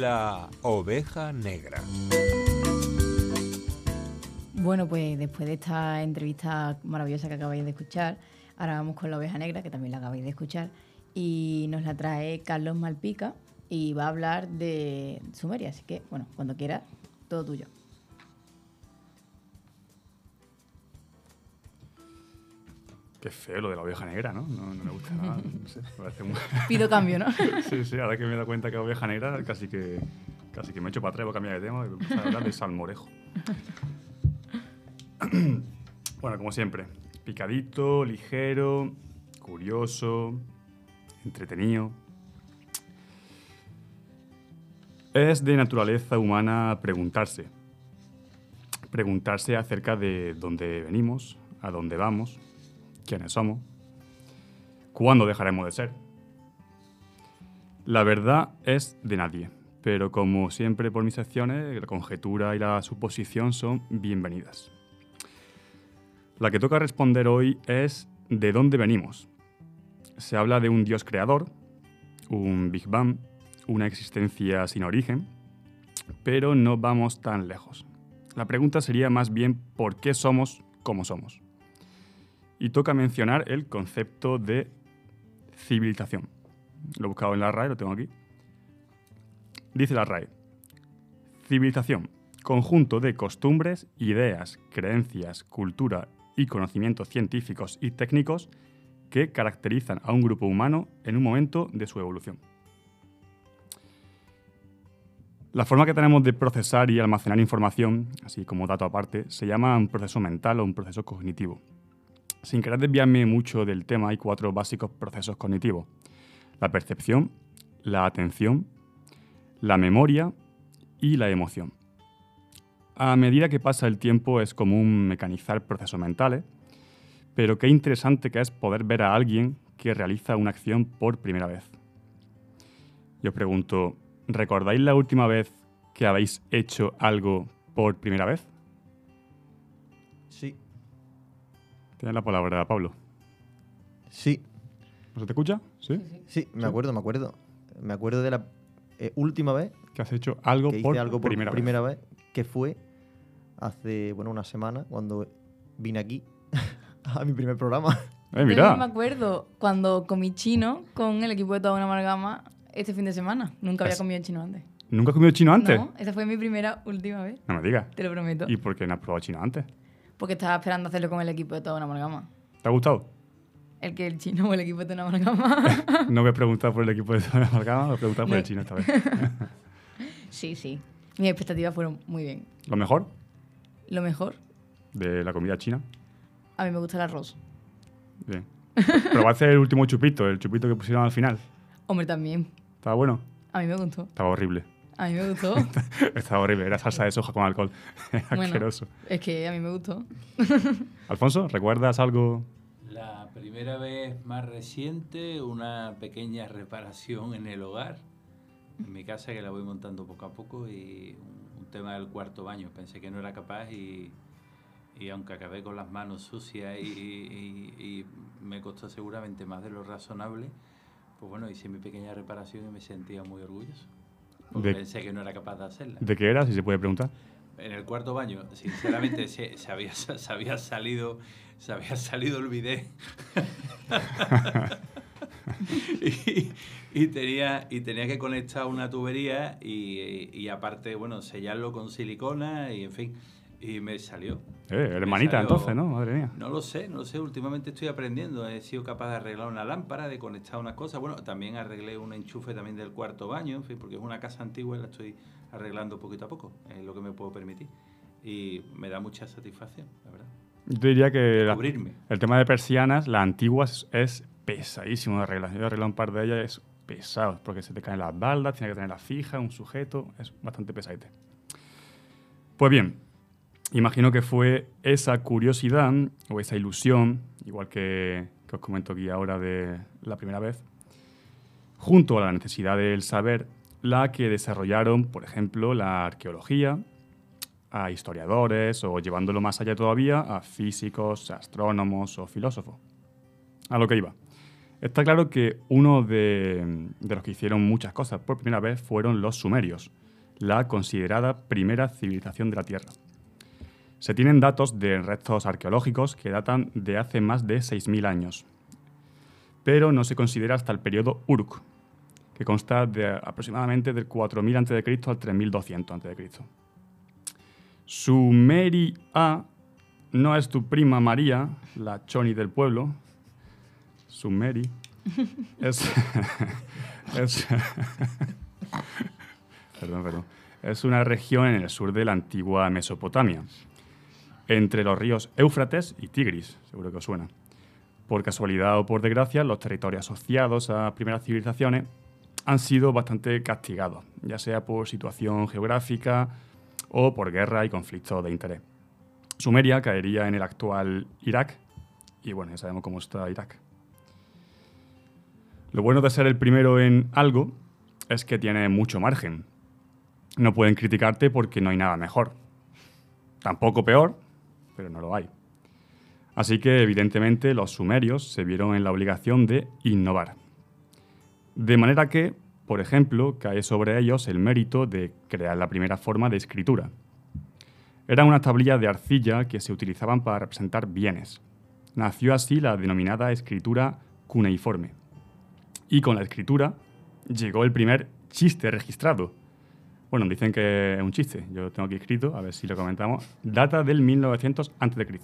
La oveja negra. Bueno, pues después de esta entrevista maravillosa que acabáis de escuchar, ahora vamos con la oveja negra, que también la acabáis de escuchar, y nos la trae Carlos Malpica y va a hablar de Sumeria. Así que, bueno, cuando quiera, todo tuyo. Qué feo lo de la oveja negra, ¿no? No, no me gusta nada. No sé, me parece muy- Pido cambio, ¿no? Sí, sí, ahora que me he dado cuenta que la oveja negra, casi que, casi que me echo para atrás, voy a cambiar de tema y voy a hablar de salmorejo. bueno, como siempre, picadito, ligero, curioso, entretenido. Es de naturaleza humana preguntarse. Preguntarse acerca de dónde venimos, a dónde vamos, quiénes somos, cuándo dejaremos de ser. La verdad es de nadie, pero como siempre por mis acciones, la conjetura y la suposición son bienvenidas. La que toca responder hoy es ¿de dónde venimos? Se habla de un Dios creador, un Big Bang, una existencia sin origen, pero no vamos tan lejos. La pregunta sería más bien ¿por qué somos como somos? Y toca mencionar el concepto de civilización. Lo he buscado en la RAE, lo tengo aquí. Dice la RAE. Civilización. Conjunto de costumbres, ideas, creencias, cultura y conocimientos científicos y técnicos que caracterizan a un grupo humano en un momento de su evolución. La forma que tenemos de procesar y almacenar información, así como dato aparte, se llama un proceso mental o un proceso cognitivo. Sin querer desviarme mucho del tema, hay cuatro básicos procesos cognitivos. La percepción, la atención, la memoria y la emoción. A medida que pasa el tiempo es común mecanizar procesos mentales, pero qué interesante que es poder ver a alguien que realiza una acción por primera vez. Yo os pregunto, ¿recordáis la última vez que habéis hecho algo por primera vez? Sí, Tienes la palabra, Pablo. sí, ¿No se te escucha? ¿Sí? sí, me acuerdo, me acuerdo. Me acuerdo de la eh, última vez Que has hecho algo que hice por algo por primera, primera, vez. vez. que fue hace, bueno, una semana, cuando vine aquí a mi primer programa. Eh, Yo mira. me acuerdo cuando comí chino con el equipo de toda una amalgama este fin de semana. Nunca había Es- comido chino antes. ¿Nunca has comido chino antes? No, esa fue mi primera, última vez. No me digas. Te lo prometo. ¿Y por qué no has probado chino antes? Porque estaba esperando hacerlo con el equipo de toda una amalgama. ¿Te ha gustado? El que el chino o el equipo de toda una amalgama. No me he preguntado por el equipo de Zona Amalgama, me he preguntado por el chino esta vez. sí, sí. Mis expectativas fueron muy bien. ¿Lo mejor Lo mejor, de la comida china? a mí me gusta el arroz. Bien. Pero va a ser el último chupito, el chupito que pusieron al final. Hombre, también. ¿Estaba bueno? A mí me gustó. Estaba horrible. A mí me gustó. Estaba horrible. Era salsa de soja con alcohol. Era Bueno. asqueroso. es que a mí me gustó. Alfonso, ¿recuerdas algo? La primera vez más reciente, una pequeña reparación en el hogar, en mi casa que la voy montando poco a poco y un, un tema del cuarto baño. Pensé que no era capaz y, y aunque acabé con las manos sucias y, y- y me costó seguramente más de lo razonable, pues bueno, hice mi pequeña reparación y me sentía muy orgulloso. Porque De- pensé que no era capaz de hacerla. ¿De qué era, si se puede preguntar? En el cuarto baño, sinceramente, se, se había, se había salido, se había salido el bidet. y, y tenía, y tenía que conectar una tubería y, y aparte, bueno, sellarlo con silicona y en fin. Y me salió. Eh, hermanita, entonces, ¿no? Madre mía. No lo sé, no lo sé. Últimamente estoy aprendiendo. He sido capaz de arreglar una lámpara, de conectar unas cosas. Bueno, también arreglé un enchufe también del cuarto baño, en fin, porque es una casa antigua y la estoy arreglando poquito a poco. Es lo que me puedo permitir. Y me da mucha satisfacción, la verdad. Yo diría que la- el tema de persianas, la antigua es, es pesadísimo de arreglar. Yo he arreglado un par de ellas, es pesado, porque se te caen las baldas, tiene que tenerla fija, un sujeto, es bastante pesadete. Pues bien, imagino que fue esa curiosidad o esa ilusión, igual que, os comento aquí ahora de la primera vez, junto a la necesidad del saber, la que desarrollaron, por ejemplo, la arqueología, a historiadores o llevándolo más allá todavía a físicos, astrónomos o filósofos. A lo que iba. Está claro que uno de los que hicieron muchas cosas por primera vez fueron los sumerios, la considerada primera civilización de la Tierra. Se tienen datos de restos arqueológicos que datan de hace más de 6.000 años, pero no se considera hasta el periodo Uruk, que consta de aproximadamente del 4000 a.C. al 3200 a.C. Sumeria no es tu prima María, la choni del pueblo. Sumeri es, es, perdón, perdón. es una región en el sur de la antigua Mesopotamia, entre los ríos Éufrates y Tigris, seguro que os suena. Por casualidad o por desgracia, los territorios asociados a primeras civilizaciones han sido bastante castigados, ya sea por situación geográfica o por guerra y conflictos de interés. Sumeria caería en el actual Irak y bueno, ya sabemos cómo está Irak. Lo bueno de ser el primero en algo es que tiene mucho margen. No pueden criticarte porque no hay nada mejor. Tampoco peor, pero no lo hay. Así que evidentemente los sumerios se vieron en la obligación de innovar. De manera que, por ejemplo, cae sobre ellos el mérito de crear la primera forma de escritura. Eran unas tablillas de arcilla que se utilizaban para representar bienes. Nació así la denominada escritura cuneiforme. Y con la escritura llegó el primer chiste registrado. Bueno, dicen que es un chiste, yo tengo aquí escrito, a ver si lo comentamos. Data del 1900 a.C.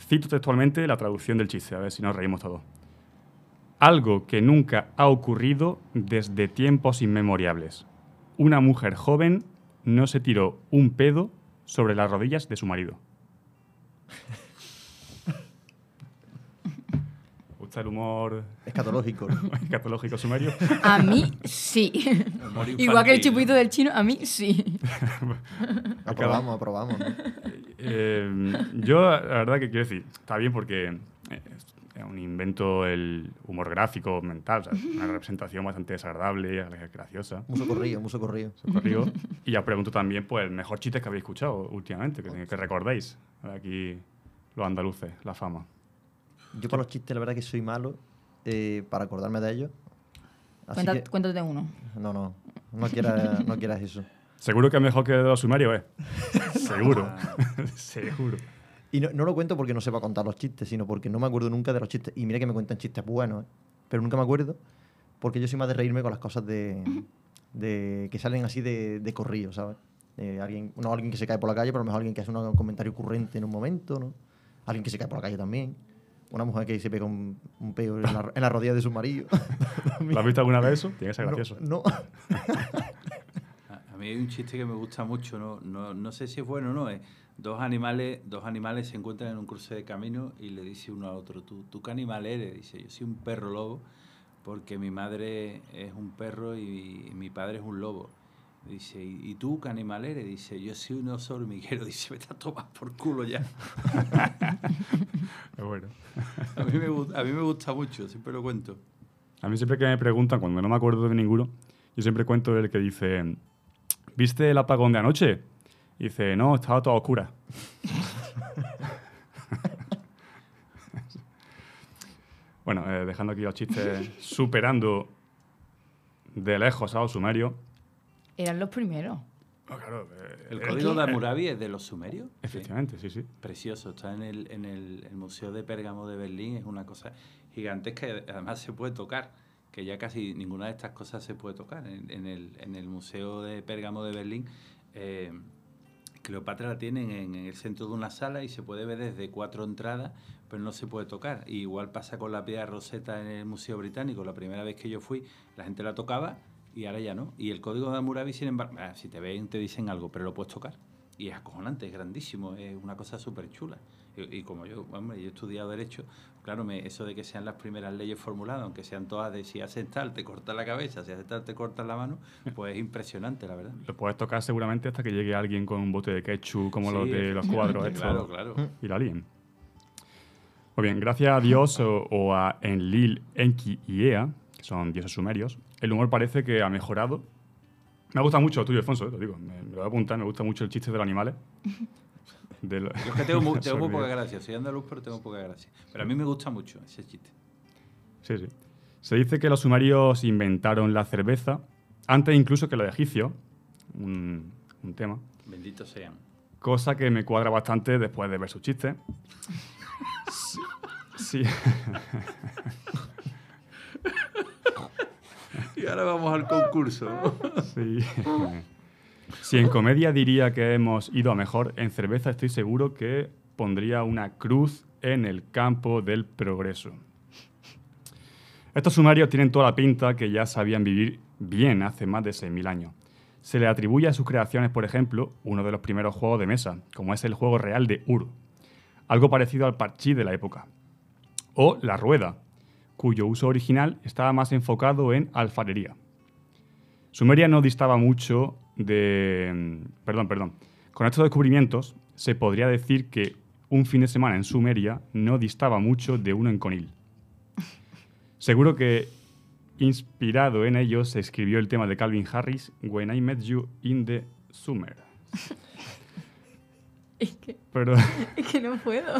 Cito textualmente la traducción del chiste, a ver si nos reímos todos. Algo que nunca ha ocurrido desde tiempos inmemoriales. Una mujer joven no se tiró un pedo sobre las rodillas de su marido. ¿Te gusta el humor Escatológico. ¿no? escatológico sumerio? A mí sí. Igual que el chupito del chino, a mí sí. aprobamos, aprobamos. ¿no? Eh, yo, la verdad que quiero decir, está bien porque eh, es un invento el humor gráfico, mental, o sea, una representación bastante desagradable, graciosa. Muy socorrido, muy socorrido. Corrigo. Y ya pregunto también, pues, el mejor chiste que habéis escuchado últimamente, que, que recordéis. Aquí los andaluces, la fama. Yo para los chistes, la verdad que soy malo eh, para acordarme de ellos. Cuenta- que, Cuéntate uno. no, no, no quieras, no quieras eso. Seguro que es mejor que los sumerios, ¿eh? Seguro. Seguro. Y no, no lo cuento porque no sepa contar los chistes, sino porque no me acuerdo nunca de los chistes. Y mira que me cuentan chistes buenos, ¿eh? pero nunca me acuerdo porque yo soy más de reírme con las cosas de, de que salen así de, de corrido, ¿sabes? De alguien, no alguien que se cae por la calle, pero a lo mejor alguien que hace un comentario ocurrente en un momento, ¿no? Alguien que se cae por la calle también. Una mujer que se pega un, un peo en la, en la rodilla de su marido. ¿Lo has visto alguna vez eso? Tiene que ser No, gracioso. No, A a mí hay un chiste que me gusta mucho, no, no, no sé si es bueno o no. Es dos animales, dos animales se encuentran en un cruce de camino y le dice uno a otro, ¿tú, ¿tú qué animal eres? Dice, yo soy un perro lobo porque mi madre es un perro y, mi padre es un lobo. Dice, ¿y tú qué animal eres? Dice, yo soy un oso hormiguero. Dice, vete a tomar por culo ya. Es bueno. A mí, me, gu- a mí me gusta mucho, siempre lo cuento. A mí siempre que me preguntan, cuando no me acuerdo de ninguno, yo siempre cuento el que dice, ¿viste el apagón de anoche? Y dice, no, estaba toda oscura. bueno, eh, dejando aquí los chistes, superando de lejos a los sumerios. Eran los primeros. Oh, claro, eh, El código de eh, Hammurabi es de los sumerios. Efectivamente, sí, sí. Precioso, está en el, en el, el Museo de Pérgamo de Berlín, es una cosa gigantesca y además se puede tocar, que ya casi ninguna de estas cosas se puede tocar. En, en el, en el Museo de Pérgamo de Berlín, eh, Cleopatra la tienen en, en el centro de una sala y se puede ver desde cuatro entradas, pero no se puede tocar. Y igual pasa con la piedra roseta en el Museo Británico. La primera vez que yo fui, la gente la tocaba y ahora ya no. Y el código de Hammurabi, sin embargo, ah, si te ven, te dicen algo, pero lo puedes tocar. Y es acojonante, es grandísimo, es una cosa súper chula. Y, y como yo, hombre, yo he estudiado Derecho, claro, me, eso de que sean las primeras leyes formuladas, aunque sean todas de si haces tal, te cortas la cabeza, si haces tal, te cortas la mano, pues es impresionante, la verdad. Lo puedes tocar seguramente hasta que llegue alguien con un bote de ketchup como los de los cuadros Claro, estos claro. y la líen. Muy bien, gracias a Dios o, o a Enlil, Enki y Ea, que son dioses sumerios, el humor parece que ha mejorado. Me gusta mucho lo tuyo, Alfonso, eh, lo digo, me, me lo voy a apuntar, me gusta mucho el chiste de los animales. De lo- Yo es que tengo, mu- tengo muy poca gracia, soy andaluz, pero tengo poca gracia. Pero a mí me gusta mucho ese chiste. Sí, sí. Se dice que los sumerios inventaron la cerveza antes incluso que los egipcios. Un, un tema. Benditos sean. Cosa que me cuadra bastante después de ver sus chistes. Sí. sí. Y ahora vamos al concurso. Sí. Si en comedia diría que hemos ido a mejor, en cerveza estoy seguro que pondría una cruz en el campo del progreso. Estos sumarios tienen toda la pinta que ya sabían vivir bien hace más de 6.000 años. Se le atribuye a sus creaciones, por ejemplo, uno de los primeros juegos de mesa, como es el juego real de Ur, algo parecido al parchís de la época, o la rueda, cuyo uso original estaba más enfocado en alfarería. Sumeria no distaba mucho de... Perdón, perdón. Con estos descubrimientos se podría decir que un fin de semana en Sumeria no distaba mucho de uno en Conil. Seguro que inspirado en ellos se escribió el tema de Calvin Harris, When I Met You in the Summer. Es que, Pero es que no puedo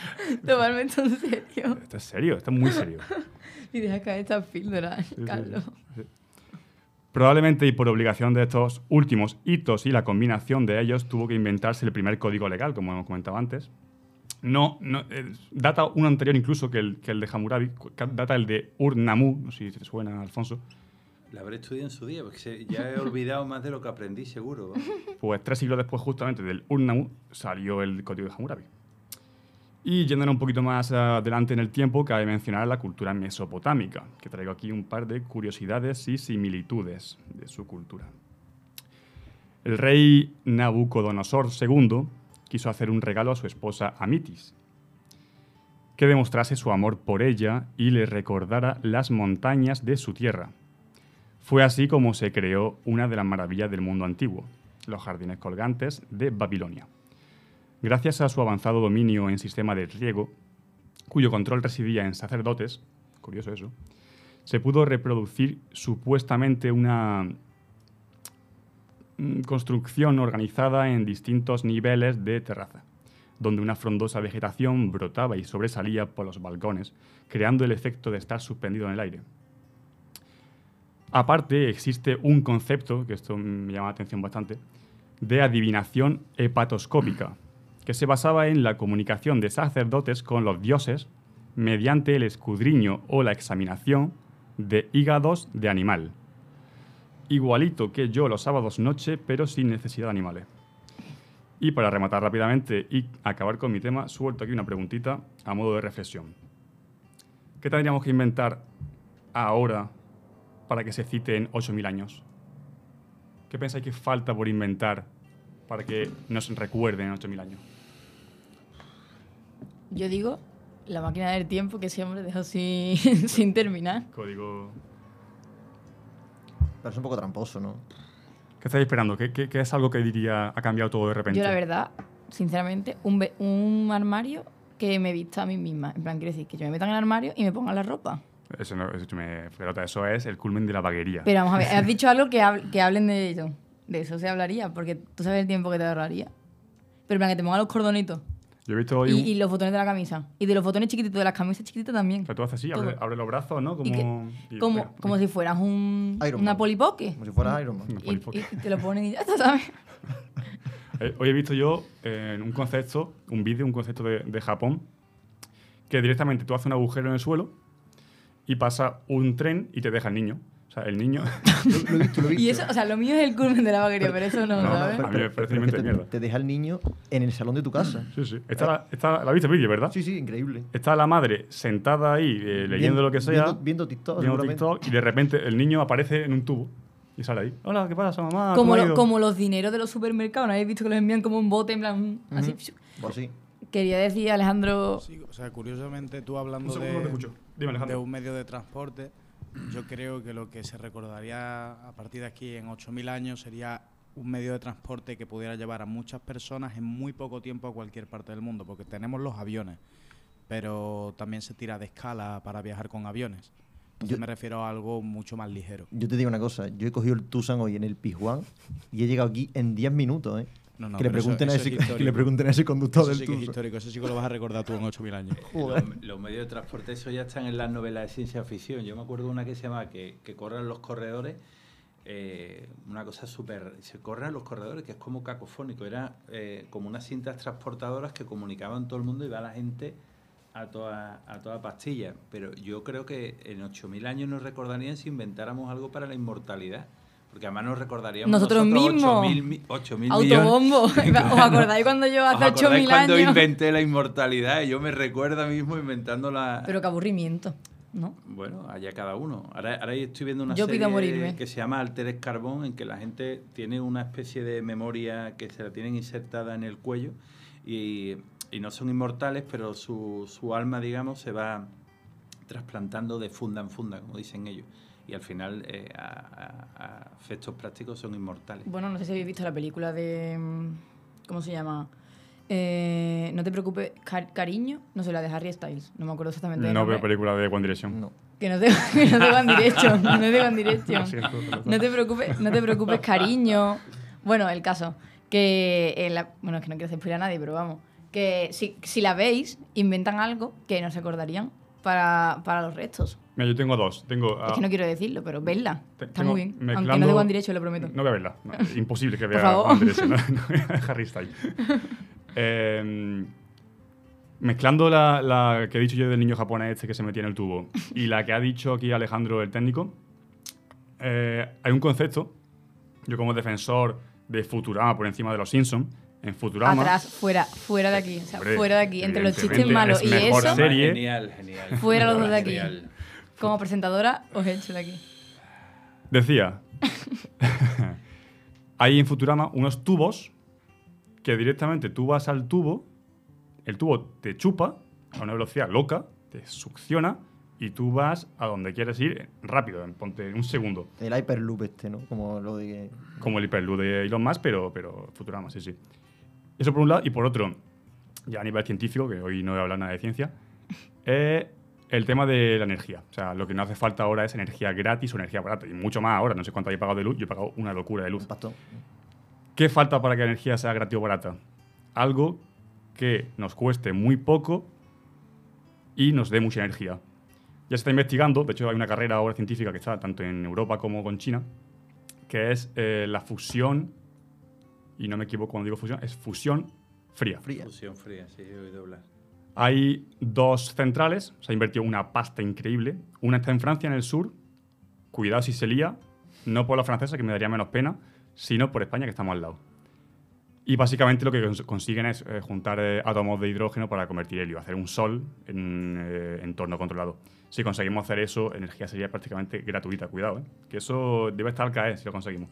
tomarme esto en serio. esto es serio, esto es muy serio. Y deja caer estas píldoras, sí, Carlos. Probablemente y por obligación de estos últimos hitos y la combinación de ellos tuvo que inventarse el primer código legal, como hemos comentado antes. No, no, eh, data uno anterior incluso que el, que el de Hammurabi, data el de Ur-Nammu, no sé si te suena, Alfonso. La habré estudiado en su día, porque se- ya he olvidado más de lo que aprendí, seguro. Pues tres siglos después justamente del Ur-Nammu salió el código de Hammurabi. Y yéndonos un poquito más adelante en el tiempo, cabe mencionar la cultura mesopotámica, que traigo aquí un par de curiosidades y similitudes de su cultura. El rey Nabucodonosor II quiso hacer un regalo a su esposa Amitis, que demostrase su amor por ella y le recordara las montañas de su tierra. Fue así como se creó una de las maravillas del mundo antiguo, los jardines colgantes de Babilonia. Gracias a su avanzado dominio en sistema de riego, cuyo control residía en sacerdotes, curioso eso, se pudo reproducir supuestamente una mm, construcción organizada en distintos niveles de terraza, donde una frondosa vegetación brotaba y sobresalía por los balcones, creando el efecto de estar suspendido en el aire. Aparte, existe un concepto, que esto me llama la atención bastante, de adivinación hepatoscópica, que se basaba en la comunicación de sacerdotes con los dioses mediante el escudriño o la examinación de hígados de animal. Igualito que yo los sábados noche, pero sin necesidad de animales. Y para rematar rápidamente y acabar con mi tema, suelto aquí una preguntita a modo de reflexión. ¿Qué tendríamos que inventar ahora para que se cite en 8.000 años? ¿Qué pensáis que falta por inventar para que nos recuerden en 8.000 años? Yo digo, la máquina del tiempo que ese hombre dejó sin, sin terminar. Código... Pero es un poco tramposo, ¿no? ¿Qué estáis esperando? ¿Qué, qué- qué es algo que diría ha cambiado todo de repente? Yo, la verdad, sinceramente, un, un armario que me vista a mí misma. En plan, quiero decir, que yo me meta en el armario y me ponga la ropa. Eso, no, eso, me pelota, eso es el culmen de la vaguería. Pero vamos a ver, has dicho algo que, hab- que hablen de ello. De eso se hablaría, porque tú sabes el tiempo que te ahorraría. Pero en plan, que te pongan los cordonitos Yo he visto hoy... y, un- y los botones de la camisa. Y de los botones chiquititos, de las camisas chiquititas también. que tú haces así, abre, los brazos, ¿no? Y Como, que- y- como, como si fueras un, Iron una Man. polipoque. Como si fuera Iron Man. Y te lo ponen y ya está, ¿sabes? Eh, hoy he visto yo en un concepto, un vídeo, un concepto de, de Japón, que directamente tú haces un agujero en el suelo y pasa un tren y te deja el niño. Sea, el niño... Lo, lo lo. Y eso, o sea, lo mío es el culmen de la vaquería, pero eso no, No, no, ¿sabes? pero- a mí me parece es un invento que de te, mierda. te deja el niño en el salón de tu casa. Sí, sí. Está la, está, la viste el vídeo, ¿verdad? Sí, sí, increíble. Está la madre sentada ahí eh, leyendo lo que sea, Viendo, viendo TikTok, viendo. TikTok, y de repente el niño aparece en un tubo y sale ahí. Hola, ¿qué pasa, mamá? como, ¿Cómo ha lo- ido?". como los dineros de los supermercados, ¿no habéis visto que los envían como un bote, en plan, así? Pues sí. Quería decir, Alejandro, Sí, o sea, curiosamente tú hablando Un segundo, no te escucho. Dime, de, Alejandro. de un medio de transporte, yo creo que lo que se recordaría a partir de aquí en 8.000 años sería un medio de transporte que pudiera llevar a muchas personas en muy poco tiempo a cualquier parte del mundo, porque tenemos los aviones, pero también se tira de escala para viajar con aviones. Entonces Yo- me refiero a algo mucho más ligero. Yo te digo una cosa. Yo he cogido el Tucson hoy en el Pijuán y he llegado aquí en 10 minutos, ¿eh? No, no, que, le eso- pregunten a ese, es que le pregunten a ese conductor Eso del sí que es Tuso. histórico, eso sí que lo vas a recordar tú en 8.000 años. Joder. Los, los medios de transporte, eso ya están en las novelas de ciencia ficción. Yo me acuerdo de una que se llama que, que corran los corredores, eh, una cosa súper... Se corran los corredores, que es como cacofónico. Era eh, como unas cintas transportadoras que comunicaban todo el mundo y va la gente a toda, a toda pastilla. Pero yo creo que en 8.000 años nos recordarían si inventáramos algo para la inmortalidad. Porque además nos recordaríamos Nosotros mismos. 8.000 mi- 8.000 millones. Autobombo. ¿Os acordáis cuando yo ¿Os hace acordáis 8.000 cuando años? inventé la inmortalidad? Yo me recuerdo a mí mismo inventando la... Pero qué aburrimiento, ¿no? Bueno, allá cada uno. Ahora, ahora estoy viendo una Yo serie pido morirme. que se llama Altered Carbón, en que la gente tiene una especie de memoria que se la tienen insertada en el cuello y, y no son inmortales, pero su, su alma, digamos, se va trasplantando de funda en funda, como dicen ellos. Y al final, eh, a, a- a efectos prácticos, son inmortales. Bueno, no sé si habéis visto la película de. mm, ¿Cómo se llama? Eh, no te preocupes, Car- cariño, no sé, la de Harry Styles, no me acuerdo exactamente. No veo película de One Direction. No. Que no te, que no te One Direction, no te One Direction. Siento, perdón. No te preocupes, no te preocupes, cariño. Bueno, el caso, que en la- bueno, es que no quiero hacer a nadie, pero vamos, que si, si la veis, inventan algo que no se acordarían para, para los restos. Mira, yo tengo dos. Tengo, Es ah, que no quiero decirlo, pero vedla. te- Está muy bien. Aunque no mezclando- de One Direction, lo prometo. No voy a verla. No, es imposible que Por vea favor. One Direction. No, Harry Styles. Eh, mezclando la, la que he dicho yo del niño japonés este que se metía en el tubo y la que ha dicho aquí Alejandro, el técnico, eh, hay un concepto, yo como defensor de Futurama por encima de los Simpsons, en Futurama... Atrás, fuera, fuera de aquí. O sea, Hombre, fuera de aquí. Entre los chistes malos es y mejor eso, serie. Genial, genial. Fuera los dos de aquí. Genial. Como presentadora, os he hecho de aquí. Decía, hay en Futurama unos tubos que directamente tú vas al tubo, el tubo te chupa a una velocidad loca, te succiona y tú vas a donde quieres ir rápido, en ponte un segundo. El Hyperloop este, ¿no? Como lo de... Como el hiperloop de Elon Musk, pero, pero Futurama, sí, sí. Eso por un lado. Y por otro, ya a nivel científico, que hoy no voy a hablar nada de ciencia, eh, el tema de la energía. O sea, lo que no hace falta ahora es energía gratis o energía barata. Y mucho más ahora. No sé cuánto habéis pagado de luz. Yo he pagado una locura de luz. ¿Qué falta para que la energía sea gratis o barata? Algo que nos cueste muy poco y nos dé mucha energía. Ya se está investigando, de hecho hay una carrera ahora científica que está tanto en Europa como con China, que es eh, la fusión, y no me equivoco cuando digo fusión, es fusión fría. Fría. Fusión fría, sí, he oído hablar. Hay dos centrales, se ha invertido una pasta increíble. Una está en Francia, en el sur. Cuidado si se lía, no por la francesa, que me daría menos pena, sino por España, que estamos al lado. Y básicamente lo que cons- consiguen es eh, juntar eh, átomos de hidrógeno para convertir helio, hacer un sol en eh, entorno controlado. Si conseguimos hacer eso, energía sería prácticamente gratuita. Cuidado, ¿eh? que eso debe estar al caer si lo conseguimos.